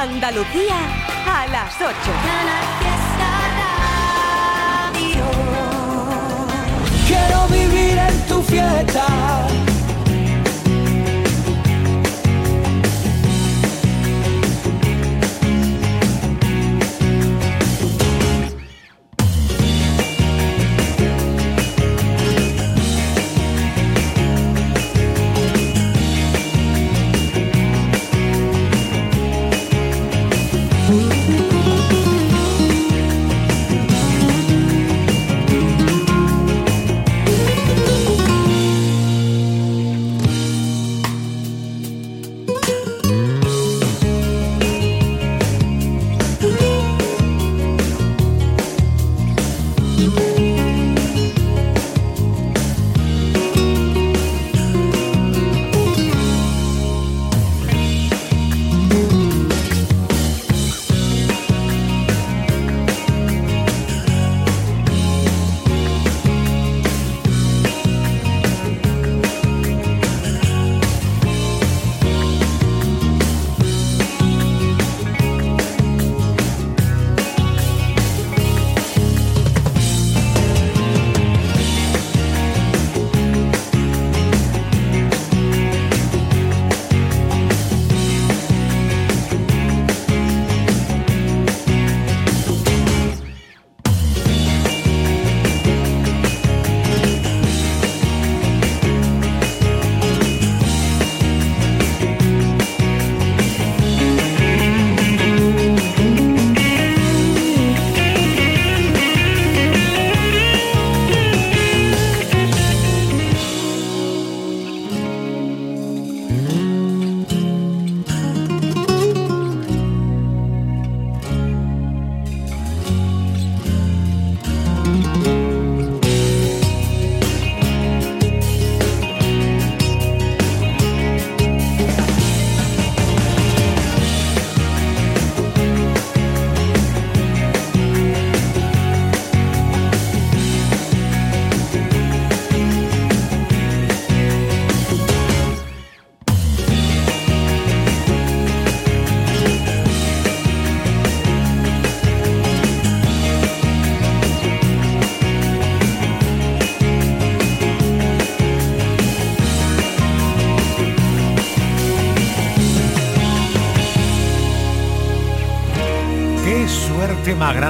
Andalucía a las 8. Quiero vivir en tu fiesta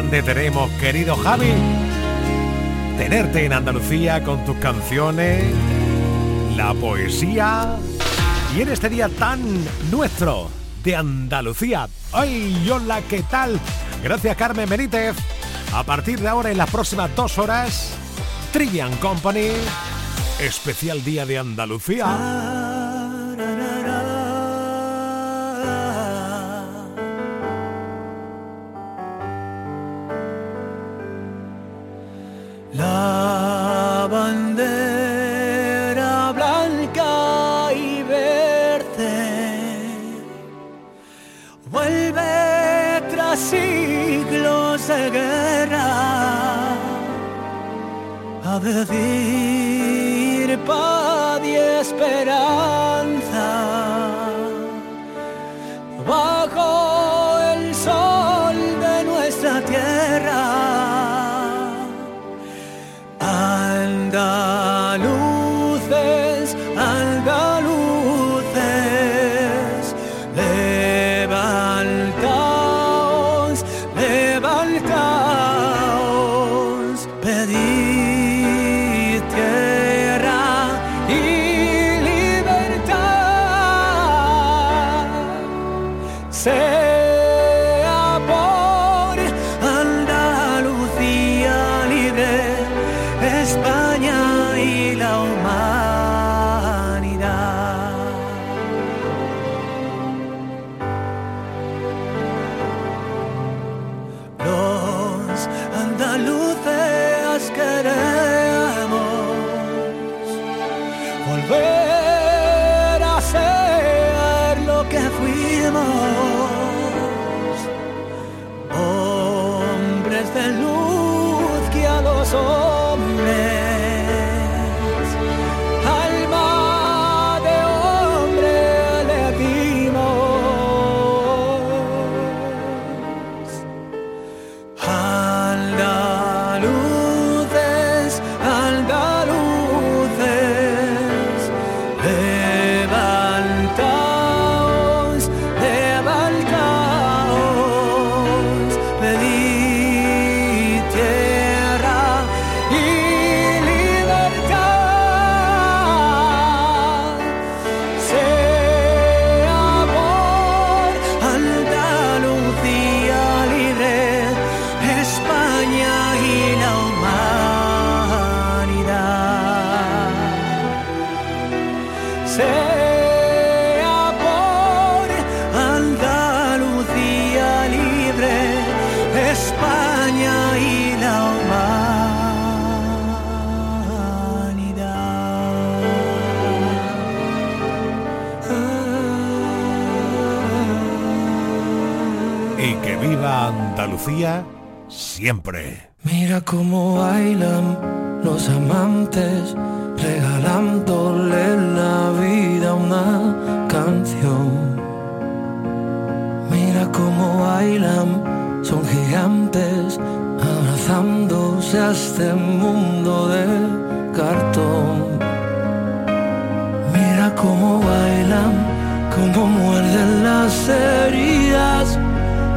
grande tenemos, querido Javi. Tenerte en Andalucía con tus canciones, la poesía y en este día tan nuestro de Andalucía. ¡Ay, hola, qué tal! Gracias, Carmen Benítez. A partir de ahora, en las próximas dos horas, Trivian Company, especial día de Andalucía. Siempre. Mira cómo bailan los amantes, regalándole la vida a una canción. Mira cómo bailan, son gigantes, abrazándose a este mundo de cartón. Mira cómo bailan, cómo muerden las heridas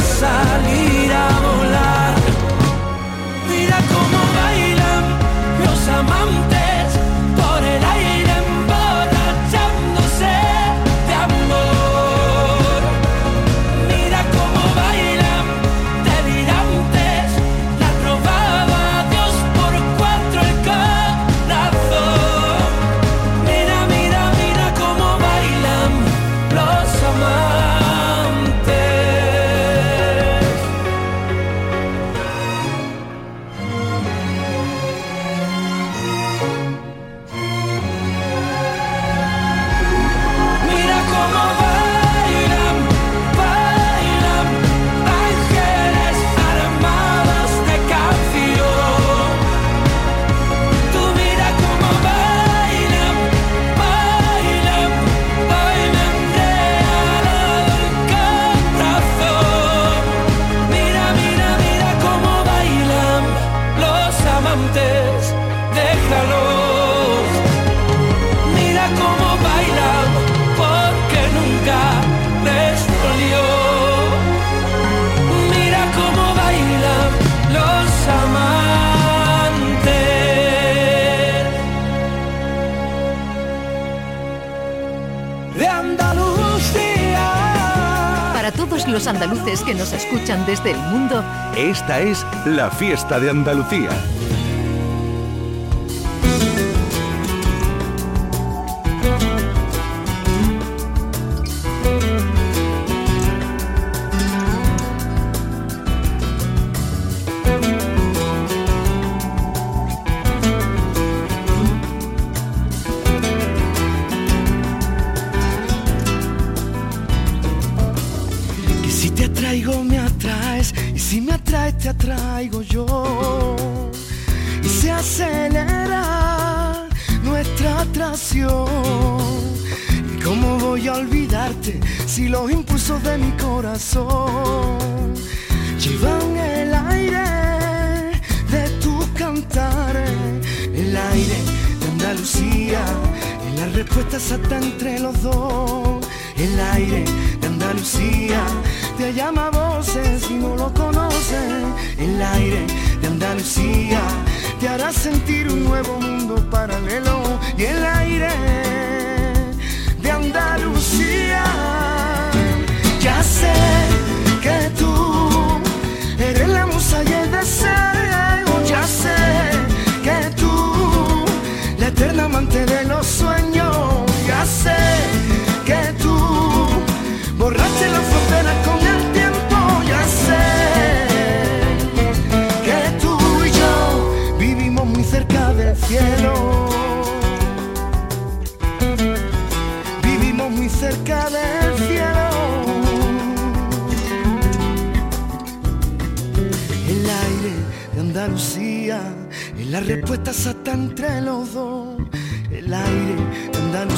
essa. andaluces que nos escuchan desde el mundo, esta es la fiesta de Andalucía.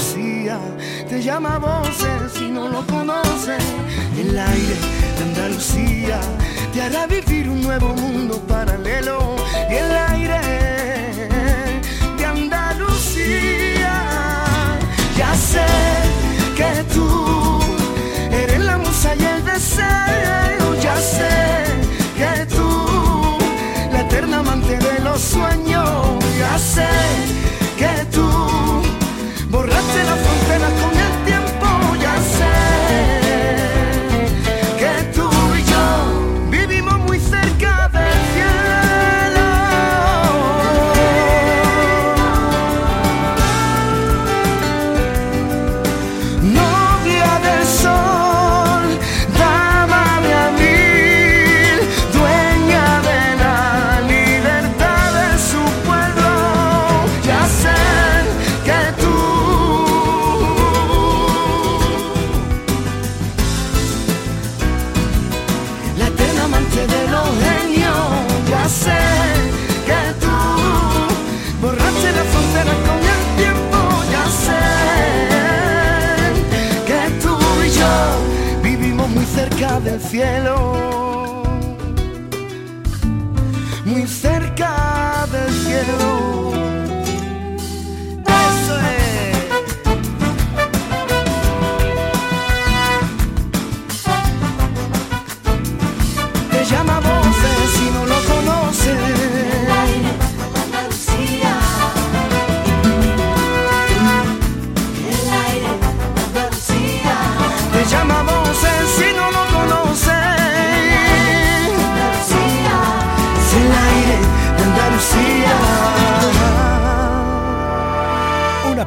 Andalucía te llama a voces si no lo conoces. El aire de Andalucía te hará vivir un nuevo mundo paralelo. Y el aire de Andalucía, ya sé que tú eres la musa y el deseo, ya sé que tú, la eterna amante de los sueños, ya sé que tú borraste la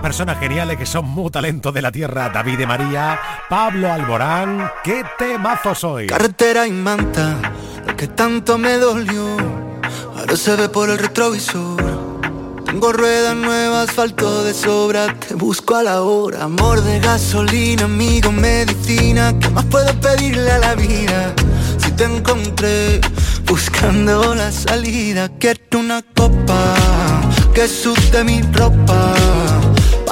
Personas geniales que son muy talento de la tierra. David de María, Pablo Alborán. ¡Qué temazo soy! Carretera y manta, lo que tanto me dolió, ahora se ve por el retrovisor. Tengo ruedas nuevas, asfalto de sobra, te busco a la hora. Amor de gasolina, amigo, medicina, ¿qué más puedo pedirle a la vida? Si te encontré buscando la salida, quiero una copa que sude mi ropa.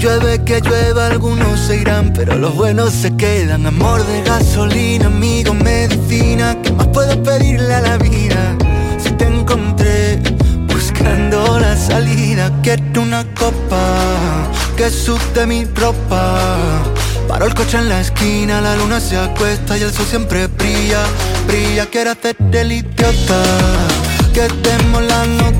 Llueve que llueva, algunos se irán, pero los buenos se quedan. Amor de gasolina, amigo, medicina, ¿qué más puedo pedirle a la vida? Si te encontré buscando la salida, quiero una copa que sude mi ropa. Paro el coche en la esquina, la luna se acuesta y el sol siempre brilla, brilla. Quiero hacerte el idiota, que demos la nota.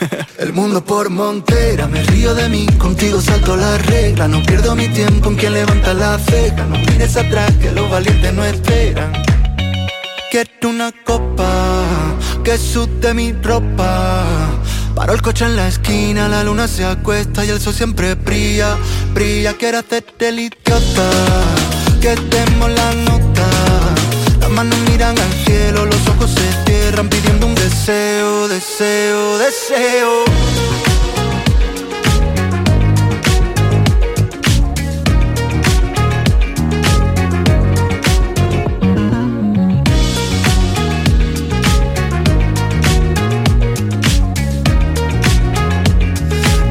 El mundo por montera, me río de mí, contigo salto la regla, no pierdo mi tiempo en quien levanta la ceja, no mires atrás que los valientes no esperan. Quiero una copa que sude mi ropa. Paro el coche en la esquina, la luna se acuesta y el sol siempre brilla, brilla. Quiero hacerte el idiota, que demos la nota. Manos miran al cielo, los ojos se cierran pidiendo un deseo, deseo. Deseo,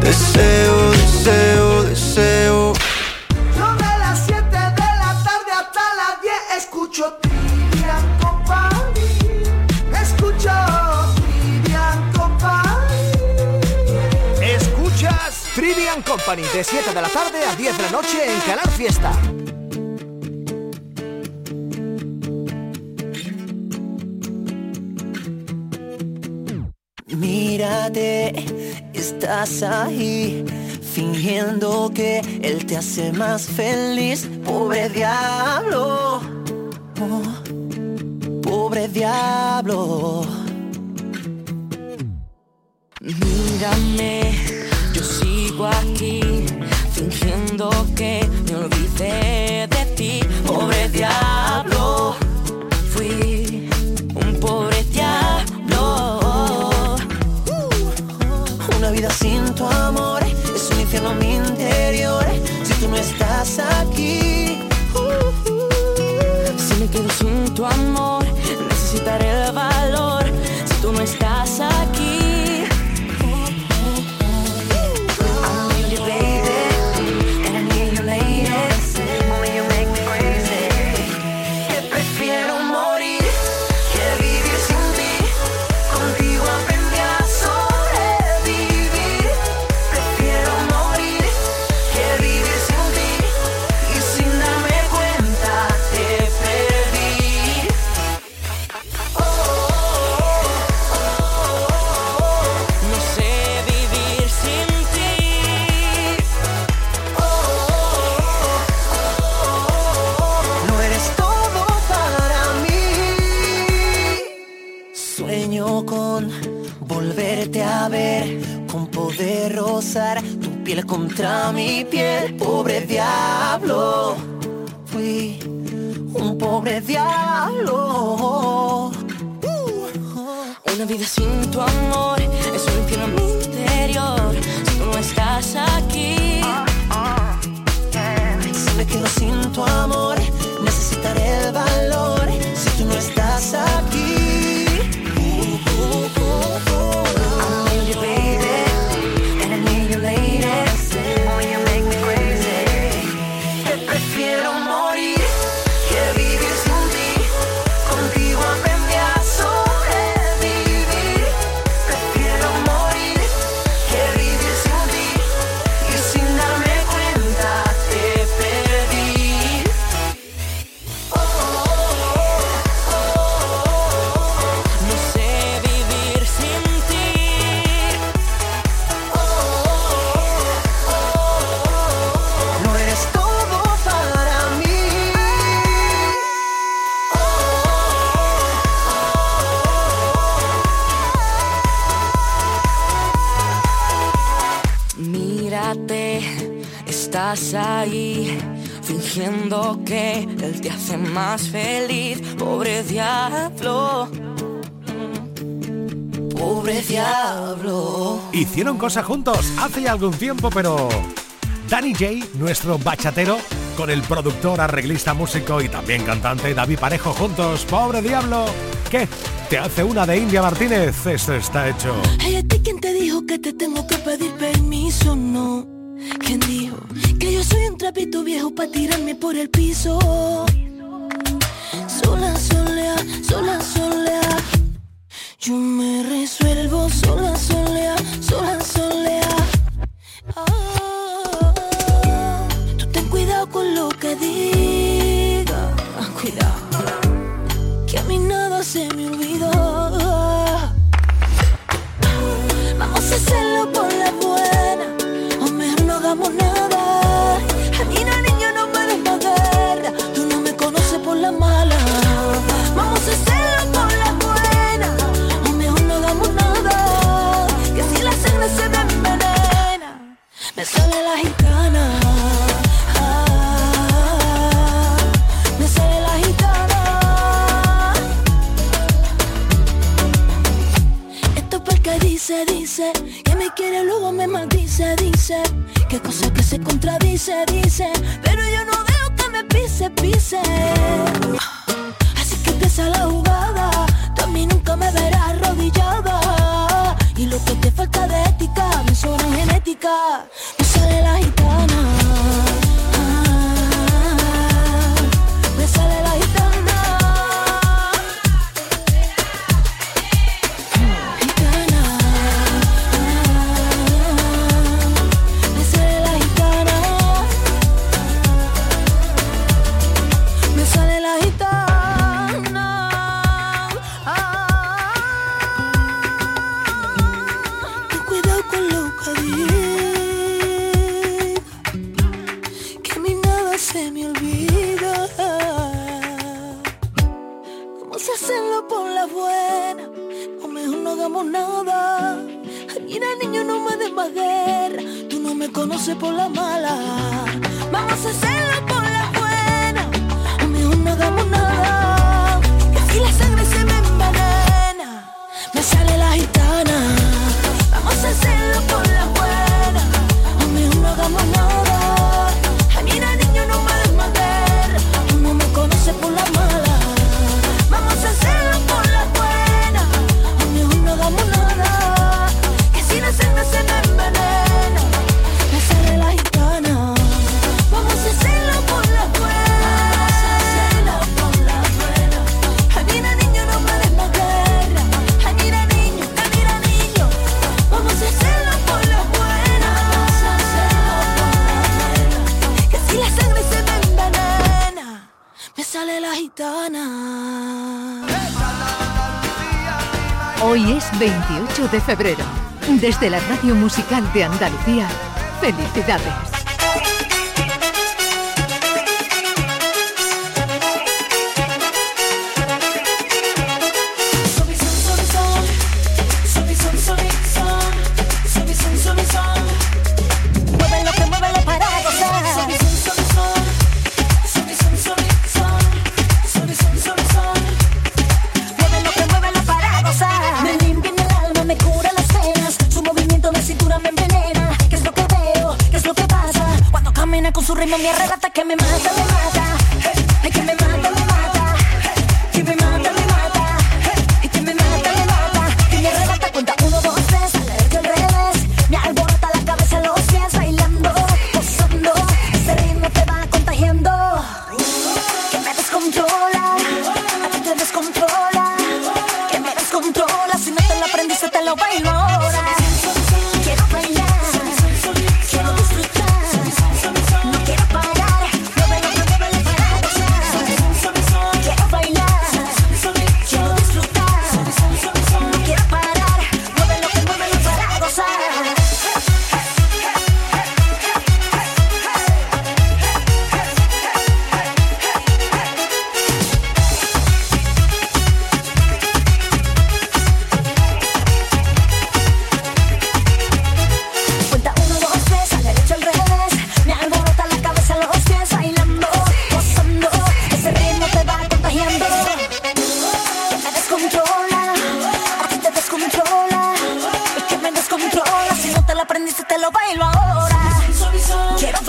deseo, De 7 de la tarde a 10 de la noche en Canal Fiesta. Mírate, estás ahí, fingiendo que él te hace más feliz, pobre diablo, oh, pobre diablo. Mírame, yo sigo aquí, fingiendo que me olvidé piel contra mi piel. Hace más feliz, pobre diablo. Pobre diablo. Hicieron cosas juntos hace ya algún tiempo, pero Danny J, nuestro bachatero, con el productor, arreglista, músico y también cantante David Parejo juntos, pobre diablo. ¿Qué? ¿Te hace una de India Martínez? Esto está hecho. Hey, ¿a ti quién te dijo que te tengo que pedir permiso? No. ¿Quién dijo que yo soy un trapito viejo para tirarme por el piso? Sola, solea, sola, solea. Yo me resuelvo sola, solea, sola, solea. Ah, tú ten cuidado con lo que digas. Cuidado que a mí nada se me olvidó. Me maldice, dice Que cosa que se contradice, dice Pero yo no veo que me pise, pise. Así que empieza la jugada Tú a mí nunca me verás arrodillada. Y lo que te falta de ética sobra en genética Hoy es 28 de febrero. Desde la Radio Musical de Andalucía, felicidades.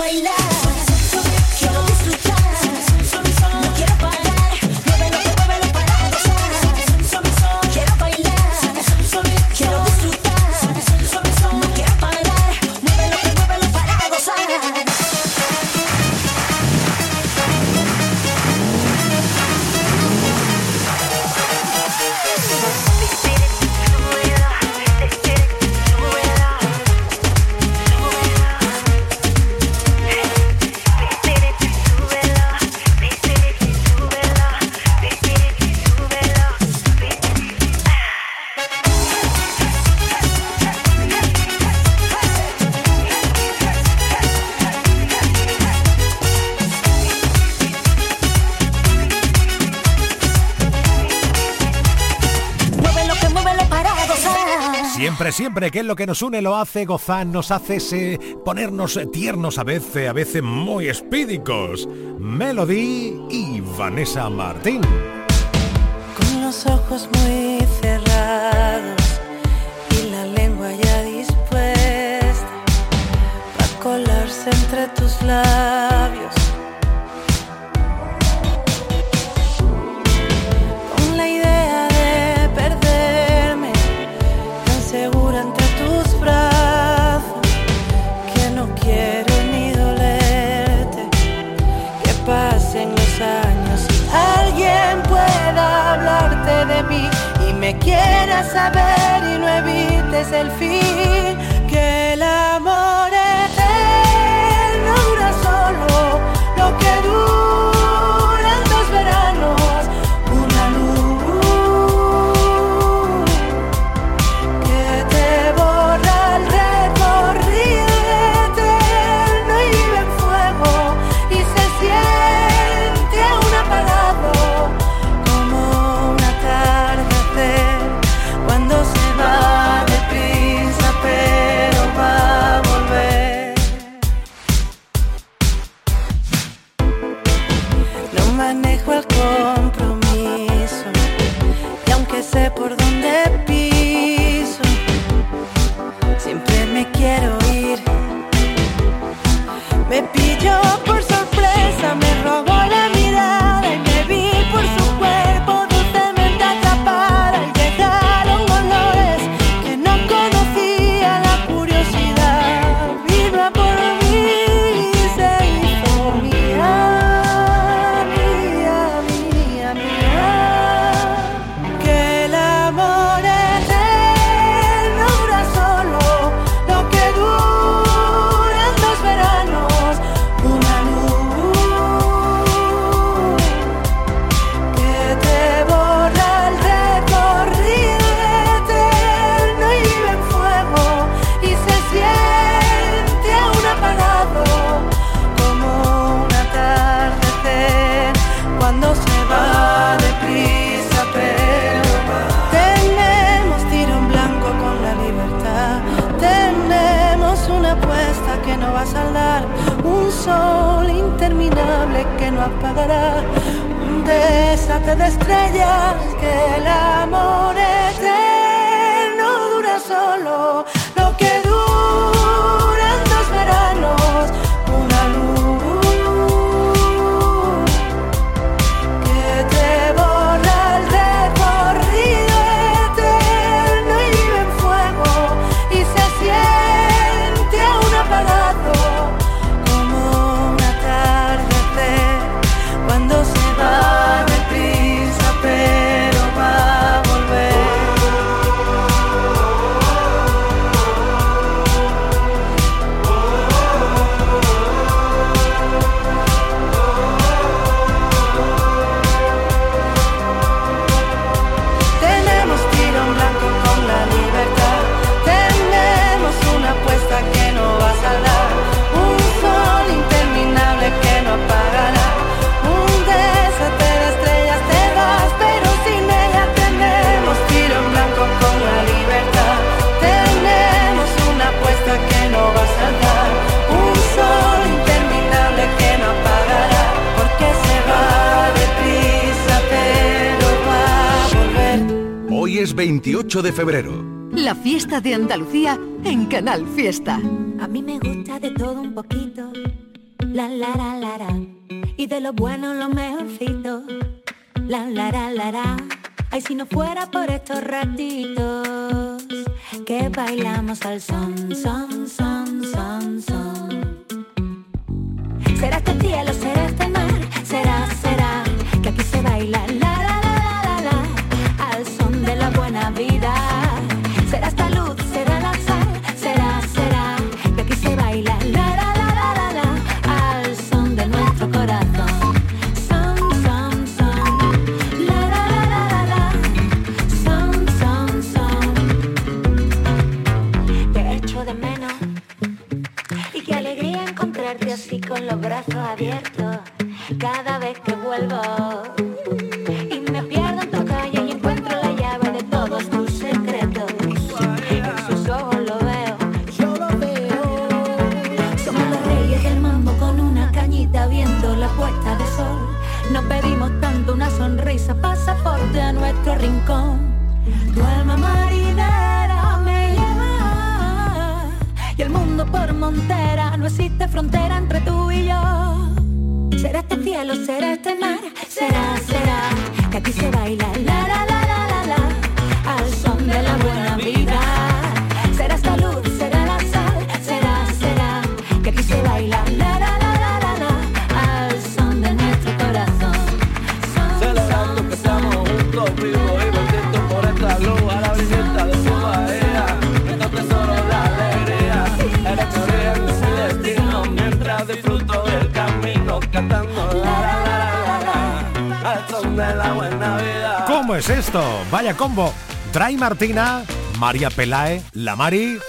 bailar. siempre, que es lo que nos une, lo hace gozar, nos hace ese, ponernos tiernos a veces, a veces muy espídicos. Melody y Vanessa Martín. Con los ojos muy cerrados y la lengua ya dispuesta para colarse entre tus labios quieras saber y no evites el fin que el amor de Andalucía en Canal Fiesta. 那边。combo. Dry Martina, María Pelae, La Mari,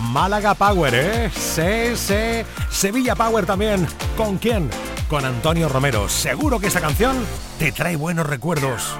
Málaga Power, ¿eh? Sí, sí. Sevilla Power también. ¿Con quién? Con Antonio Romero. Seguro que esta canción te trae buenos recuerdos.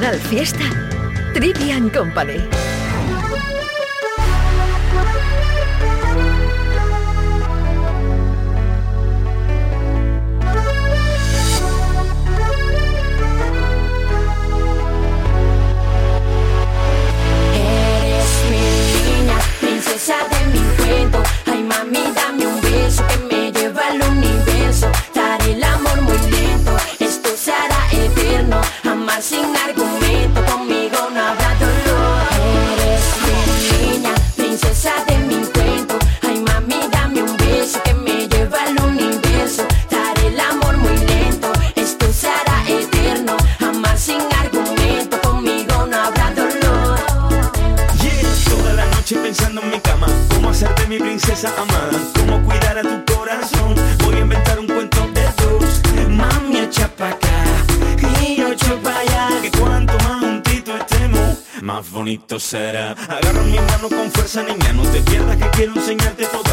Canal Fiesta, Trivian Company. esto. Agarra mi mano con fuerza, niña, no te pierdas que quiero enseñarte todo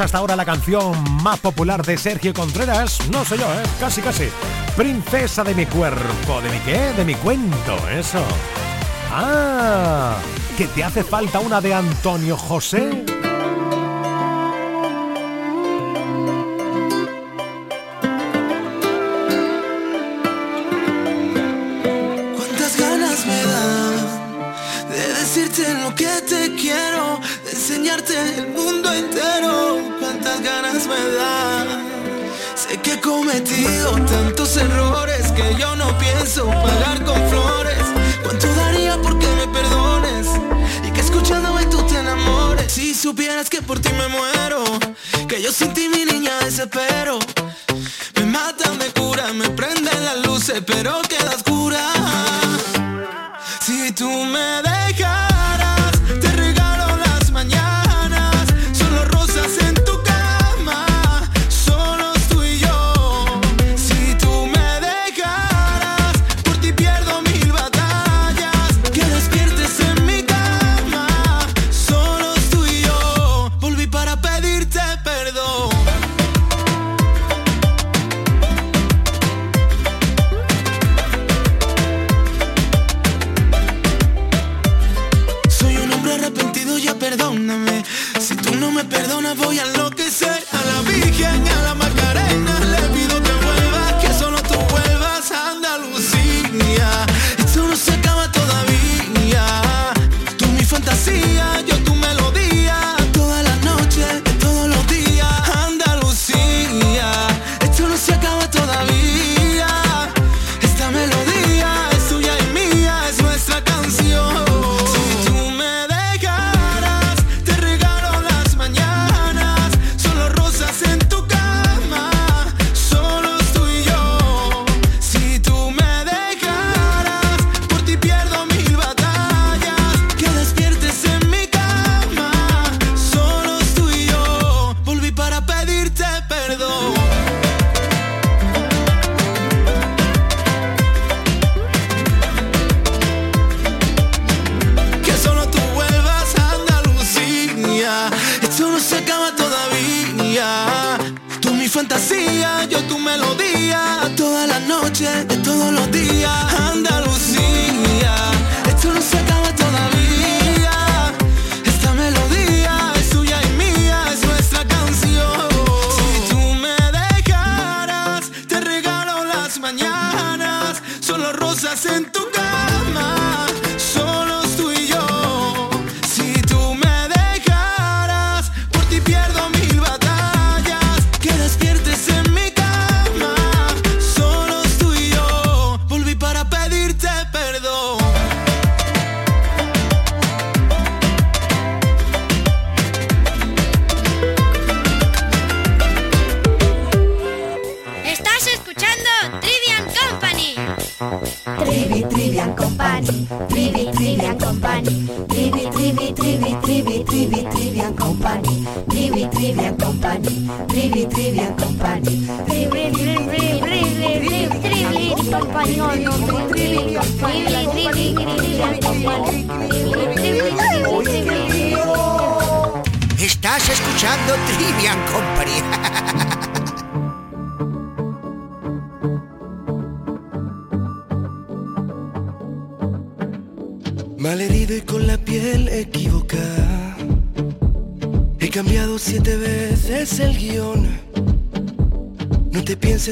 hasta ahora la canción más popular de Sergio Contreras, no sé yo, ¿eh? casi casi. Princesa de mi cuerpo, ¿de mi qué? De mi cuento, eso. Ah, que te hace falta una de Antonio José. sin ti, mi niña, desespero. Me mata, me cura, me prenden las luces, pero queda oscura. Si tú me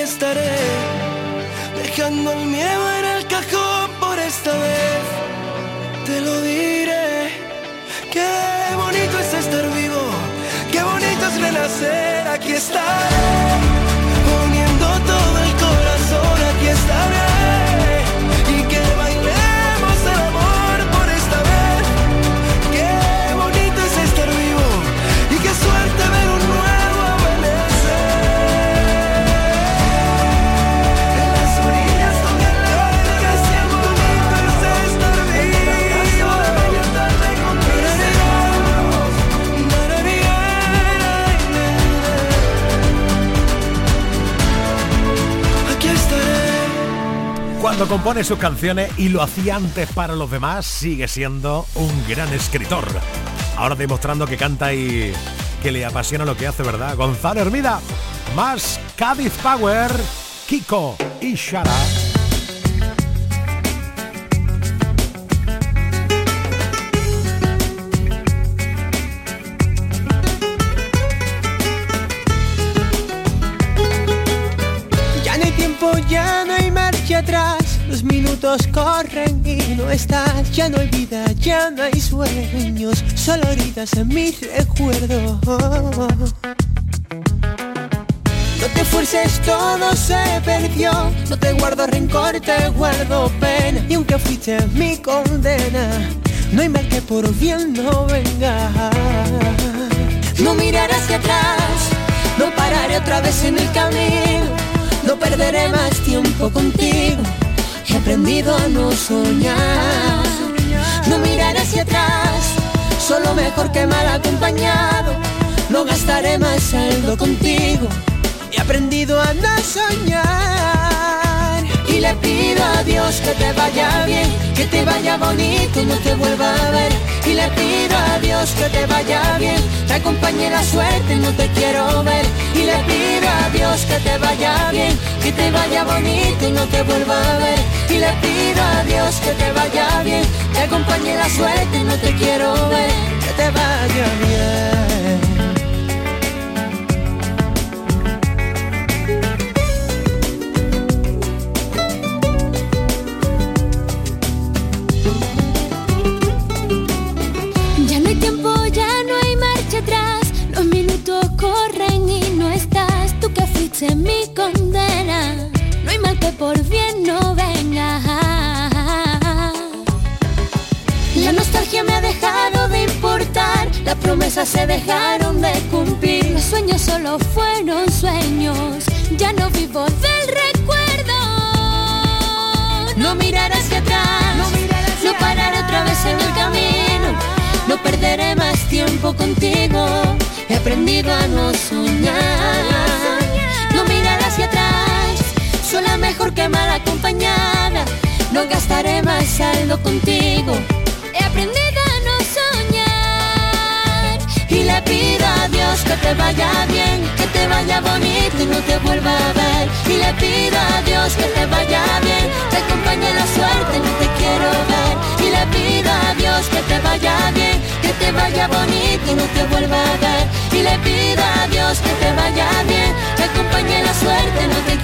estaré. Dejando el miedo en el cajón por esta vez. Te lo diré, qué bonito es estar vivo, qué bonito es renacer. Aquí estaré, poniendo todo el corazón, aquí estaré. Compone sus canciones y lo hacía antes para los demás, sigue siendo un gran escritor. Ahora demostrando que canta y que le apasiona lo que hace, ¿verdad? Gonzalo Hermida, más Cádiz Power, Kiko y Shara. Ya no hay tiempo, ya no hay marcha atrás. Minutos corren y no estás. Ya no hay vida, ya no hay sueños. Solo heridas en mi recuerdo. No te fuerces, todo se perdió. No te guardo rencor, te guardo pena. Y aunque fuiste mi condena, no hay mal que por bien no venga. No miraré hacia atrás, no pararé otra vez en el camino. No perderé más tiempo contigo. He aprendido a no soñar. No miraré hacia atrás, solo mejor que mal acompañado. no gastaré más saldo contigo. He aprendido a no soñar le pido a Dios que te vaya bien, que te vaya bonito y no te vuelva a ver. Y le pido a Dios que te vaya bien, te acompañe la suerte, no te quiero ver. Y le pido a Dios que te vaya bien, que te vaya bonito y no te vuelva a ver. Y le pido a Dios que te vaya bien, te acompañe la suerte, no te quiero ver. Que te vaya bien. Que por bien no venga. La nostalgia me ha dejado de importar. Las promesas se dejaron de cumplir. Los sueños solo fueron sueños. Ya no vivo del recuerdo. No mirar hacia atrás. No parar otra vez en el camino. No perderé más tiempo contigo. He aprendido a no soñar. Sola mejor que mal acompañada. No gastaré más saldo contigo. He aprendido a no soñar. Y le pido a Dios que te vaya bien, que te vaya bonito y no te vuelva a ver. Y le pido a Dios que te vaya bien, te acompañe la suerte, no te quiero ver. Y le pido a Dios que te vaya bien, que te vaya bonito y no te vuelva a ver. Y le pido a Dios que te vaya bien, que acompañe la suerte, no te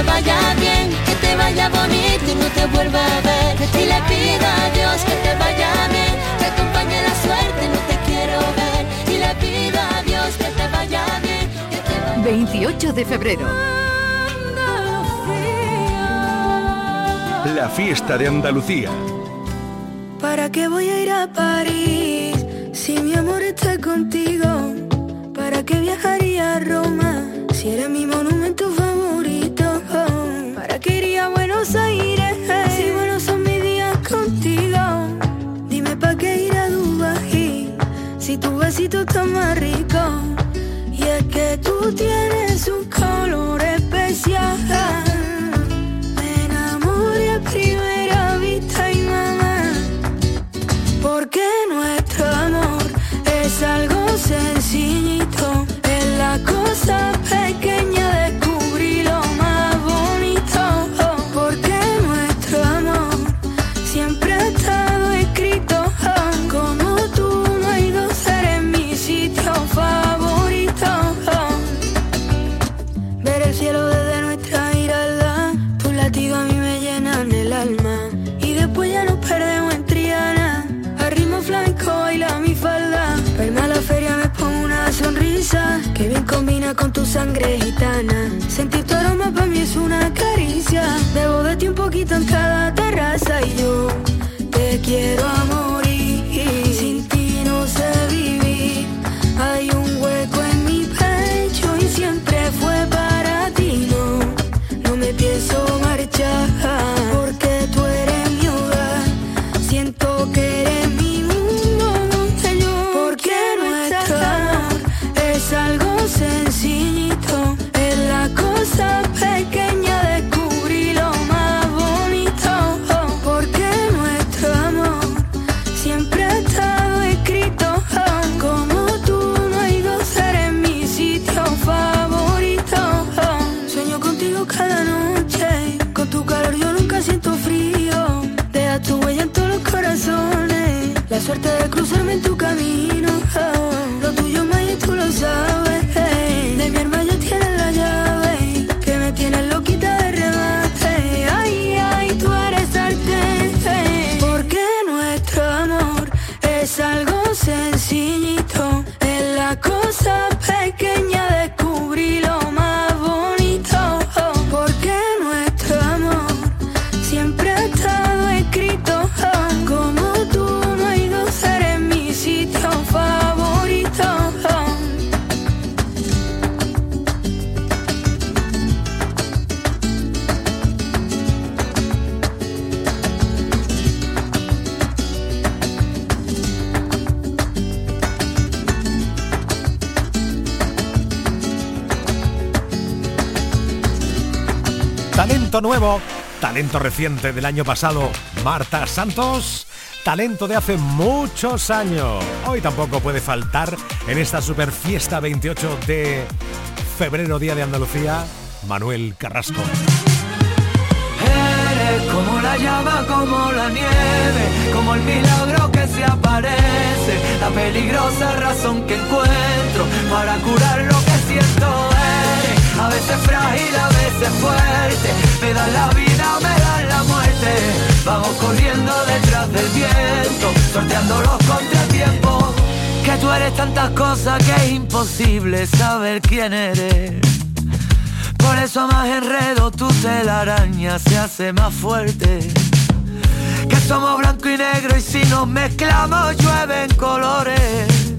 te vaya bien, que te vaya bonito y no te vuelva a ver. Y le pido a Dios que te vaya bien, que acompañe la suerte, no te quiero ver. Y le pido a Dios que te vaya bien, que te vaya 28 de febrero. La fiesta de Andalucía. ¿Para qué voy a ir a París si mi amor está contigo? ¿Para qué viajaría a Roma si eres mi monumento favorito? Si buenos son mis días contigo? Dime ¿para qué ir a Dubái si tu besito está más rico? Y es que tú tienes un color especial. Sangre gitana. Sentir tu aroma para mí es una caricia, debo de ti un poquito en cada terraza y yo talento reciente del año pasado, Marta Santos, talento de hace muchos años. Hoy tampoco puede faltar en esta super fiesta 28 de febrero, Día de Andalucía, Manuel Carrasco. Eres como la llama, como la nieve, como el milagro que se aparece, la peligrosa razón que encuentro para curar lo que siento eres. A veces frágil, a veces fuerte, me dan la vida, me dan la muerte. Vamos corriendo detrás del viento, sorteando los contratiempos. Que tú eres tantas cosas que es imposible saber quién eres. Por eso más enredo tu telaraña se hace más fuerte. Que somos blanco y negro y si nos mezclamos llueven colores.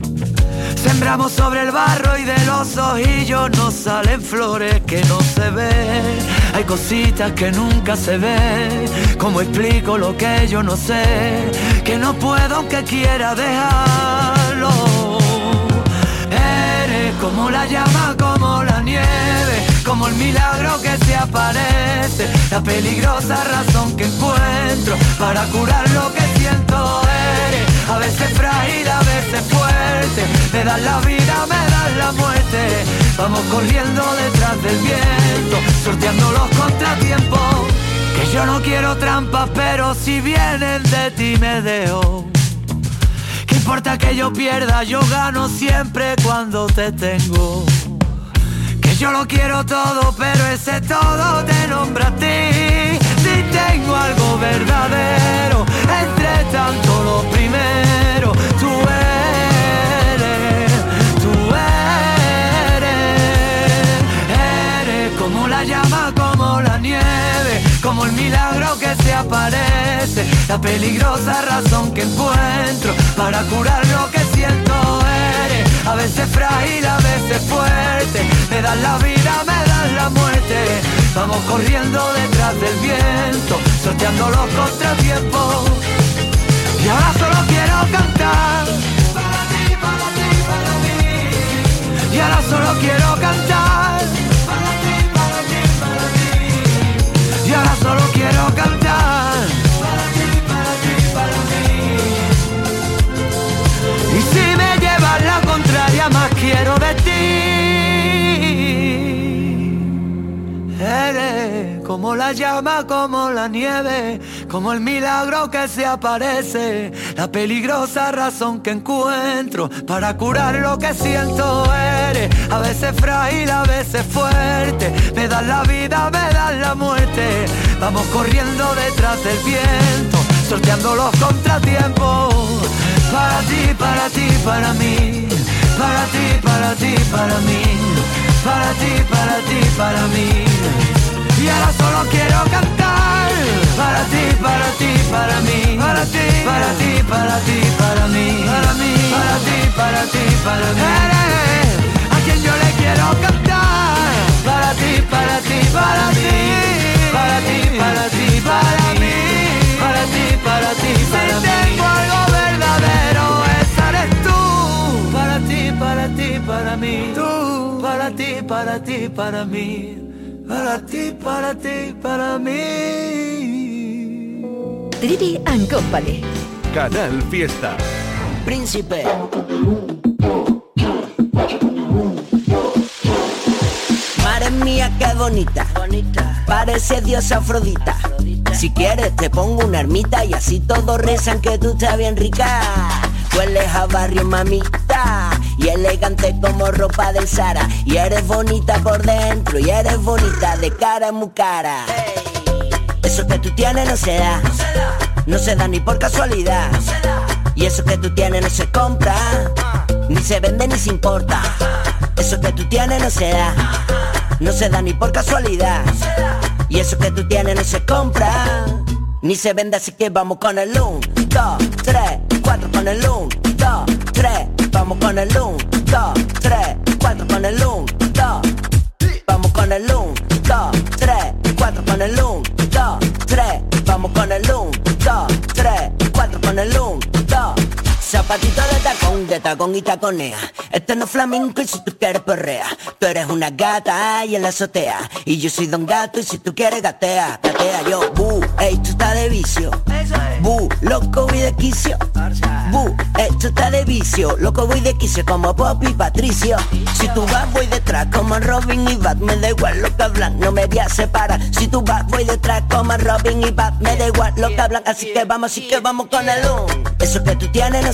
Sembramos sobre el barro y de los ojillos nos salen flores que no se ven. Hay cositas que nunca se ven. Como explico lo que yo no sé? Que no puedo aunque quiera dejarlo. Eres como la llama, como la nieve, como el milagro que se aparece, la peligrosa razón que encuentro para curar lo que siento. Eres a veces frágil, a veces fuerte, me das la vida, me das la muerte. Vamos corriendo detrás del viento, sorteando los contratiempos. Que yo no quiero trampas, pero si vienen de ti me dejo. ¿Qué importa que yo pierda? Yo gano siempre cuando te tengo. Que yo lo quiero todo, pero ese todo te nombra a ti. Si tengo algo verdadero, entre tanto lo como el milagro que se aparece, la peligrosa razón que encuentro para curar lo que siento eres, a veces frágil, a veces fuerte, me das la vida, me das la muerte, vamos corriendo detrás del viento, sorteando los contratiempos, y ahora solo quiero cantar, para ti, para ti, para mí, y ahora solo quiero cantar, solo quiero cantar, para ti, para ti, para mí, y si me llevas la contraria más quiero de ti. Eres como la llama, como la nieve, como el milagro que se aparece, la peligrosa razón que encuentro para curar lo que siento. Eres a veces frágil, a veces fuerte, me das la vida, me das la muerte. Vamos corriendo detrás del viento, sorteando los contratiempos. Para ti, para ti, para mí, para ti, para ti, para mí, para ti, para ti, para mí. Y ahora solo quiero cantar para ti, para ti, para mí, para ti, para ti, para ti, para mí, para mí, para ti, para ti, para mí. Eres a quien yo le quiero cantar para ti, para ti, para ti, para ti, para ti, para mí, para ti, para ti, para mí. Si tengo algo verdadero, esa eres tú. Para ti, para ti, para mí, tú, para ti, para ti, para mí. Para ti, para ti, para mí. Trivi and Company. Canal Fiesta. Príncipe. Mía, qué bonita. Parece diosa Afrodita. Si quieres te pongo una ermita y así todos rezan que tú estás bien rica. Hueles a barrio mamita y elegante como ropa del Sara. Y eres bonita por dentro y eres bonita de cara muy cara. Eso que tú tienes no se da, no se da ni por casualidad. Y eso que tú tienes no se compra, ni se vende ni se importa. Eso que tú tienes no se da, no se da ni por casualidad. Y eso que tú tienes no se compra, ni se vende, así que vamos con el 1, 2, 3, 4 con el 1, 2, 3, vamos con el 1, 2, 3, 4 con el 1, 2, vamos con el 1, 2, 3, 4 con el 1, 2, 3, vamos con el 1, 2, 3, 4 con el 1, 2. Se zapatito de tacón, de tacón y taconea. Este no es flamenco y si tú quieres perrea. Tú eres una gata y en la azotea. Y yo soy don gato y si tú quieres gatea, gatea yo. Bu, esto está de vicio. Bu, loco voy de quicio. Bu, esto está de vicio. Loco voy de quicio como Pop y Patricio. Si tú vas voy detrás como Robin y Bat. Me da igual lo que hablan, no me voy a separar. Si tú vas voy detrás como Robin y Bat. Me da igual lo que hablan, así que vamos, así que vamos con el un. Eso que tú tienes no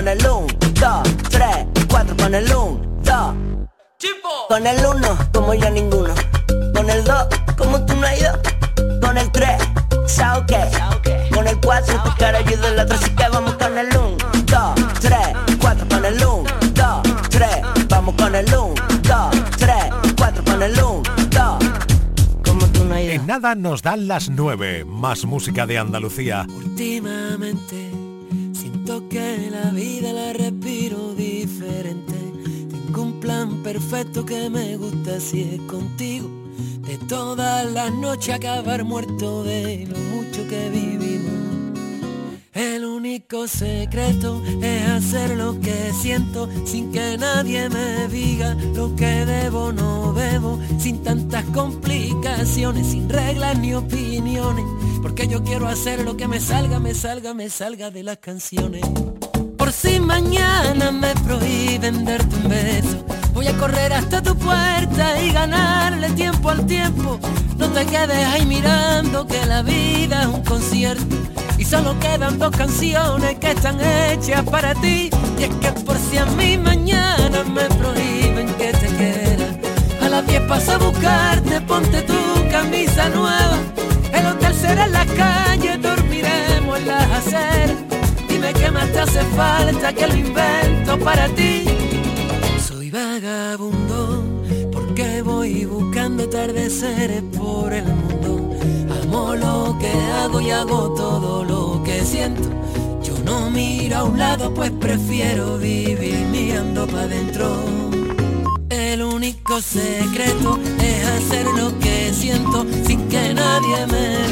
con el 1, 2, 3, 4 con el 1, 2. Con el 1, como yo ninguno. Con el 2, como tú no hay dos. Con el 3, sao que. Con el 4, tu cara ayuda el otro, así que vamos con el 1, 2, 3, 4 con el 1, 2, 3, vamos con el 1, 2, 3, 4 con el 1, 2. Como tú no hay dos. En nada nos dan las 9. Más música de Andalucía. Últimamente que la vida la respiro diferente. Tengo un plan perfecto que me gusta si es contigo. De todas las noches acabar muerto de lo mucho que vivimos. El único secreto es hacer lo que siento sin que nadie me diga lo que debo no debo, sin tantas complicaciones, sin reglas ni opiniones, porque yo quiero hacer lo que me salga, me salga, me salga de las canciones. Por si mañana me prohíben darte un beso, voy a correr hasta tu puerta y ganarle tiempo al tiempo. No te quedes ahí mirando que la vida es un concierto y solo quedan dos canciones que están hechas para ti. Y es que por si a mí mañana me prohíben que te quiera, a las 10 paso a buscarte, ponte tu camisa nueva. El hotel será en la calle, dormiremos en las aceras. Dime qué más te hace falta que lo invento para ti. Soy vagabundo porque voy buscando atardeceres por el mundo. Amo lo que hago y hago todo lo que siento. Yo no miro a un lado, pues prefiero vivir mirando para adentro. El único secreto es hacer lo que siento sin que nadie me diga.